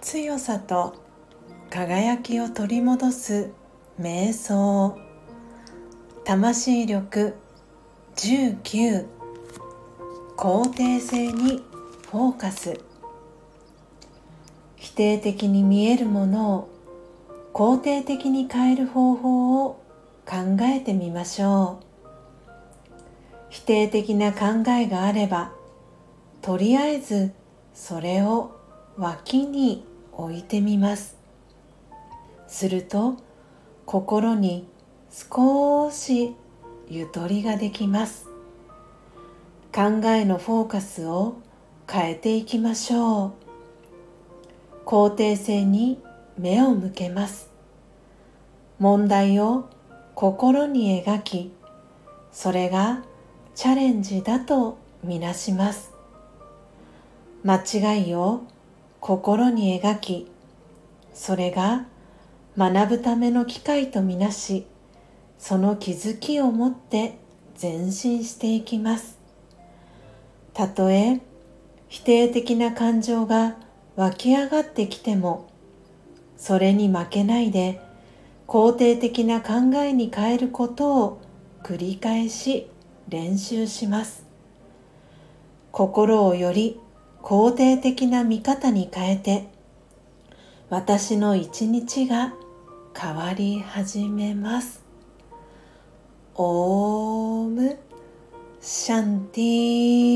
強さと輝きを取り戻す瞑想。魂力19肯定性にフォーカス。否定的に見えるものを肯定的に変える方法を考えてみましょう。否定的な考えがあればとりあえずそれを脇に置いてみます。すると心に少しゆとりができます。考えのフォーカスを変えていきましょう。肯定性に目を向けます。問題を心に描きそれがチャレンジだとみなします。間違いを心に描きそれが学ぶための機会とみなしその気づきを持って前進していきます。たとえ否定的な感情が湧き上がってきてもそれに負けないで肯定的な考えに変えることを繰り返し練習します。心をより肯定的な見方に変えて私の一日が変わり始めます。オームシャンティ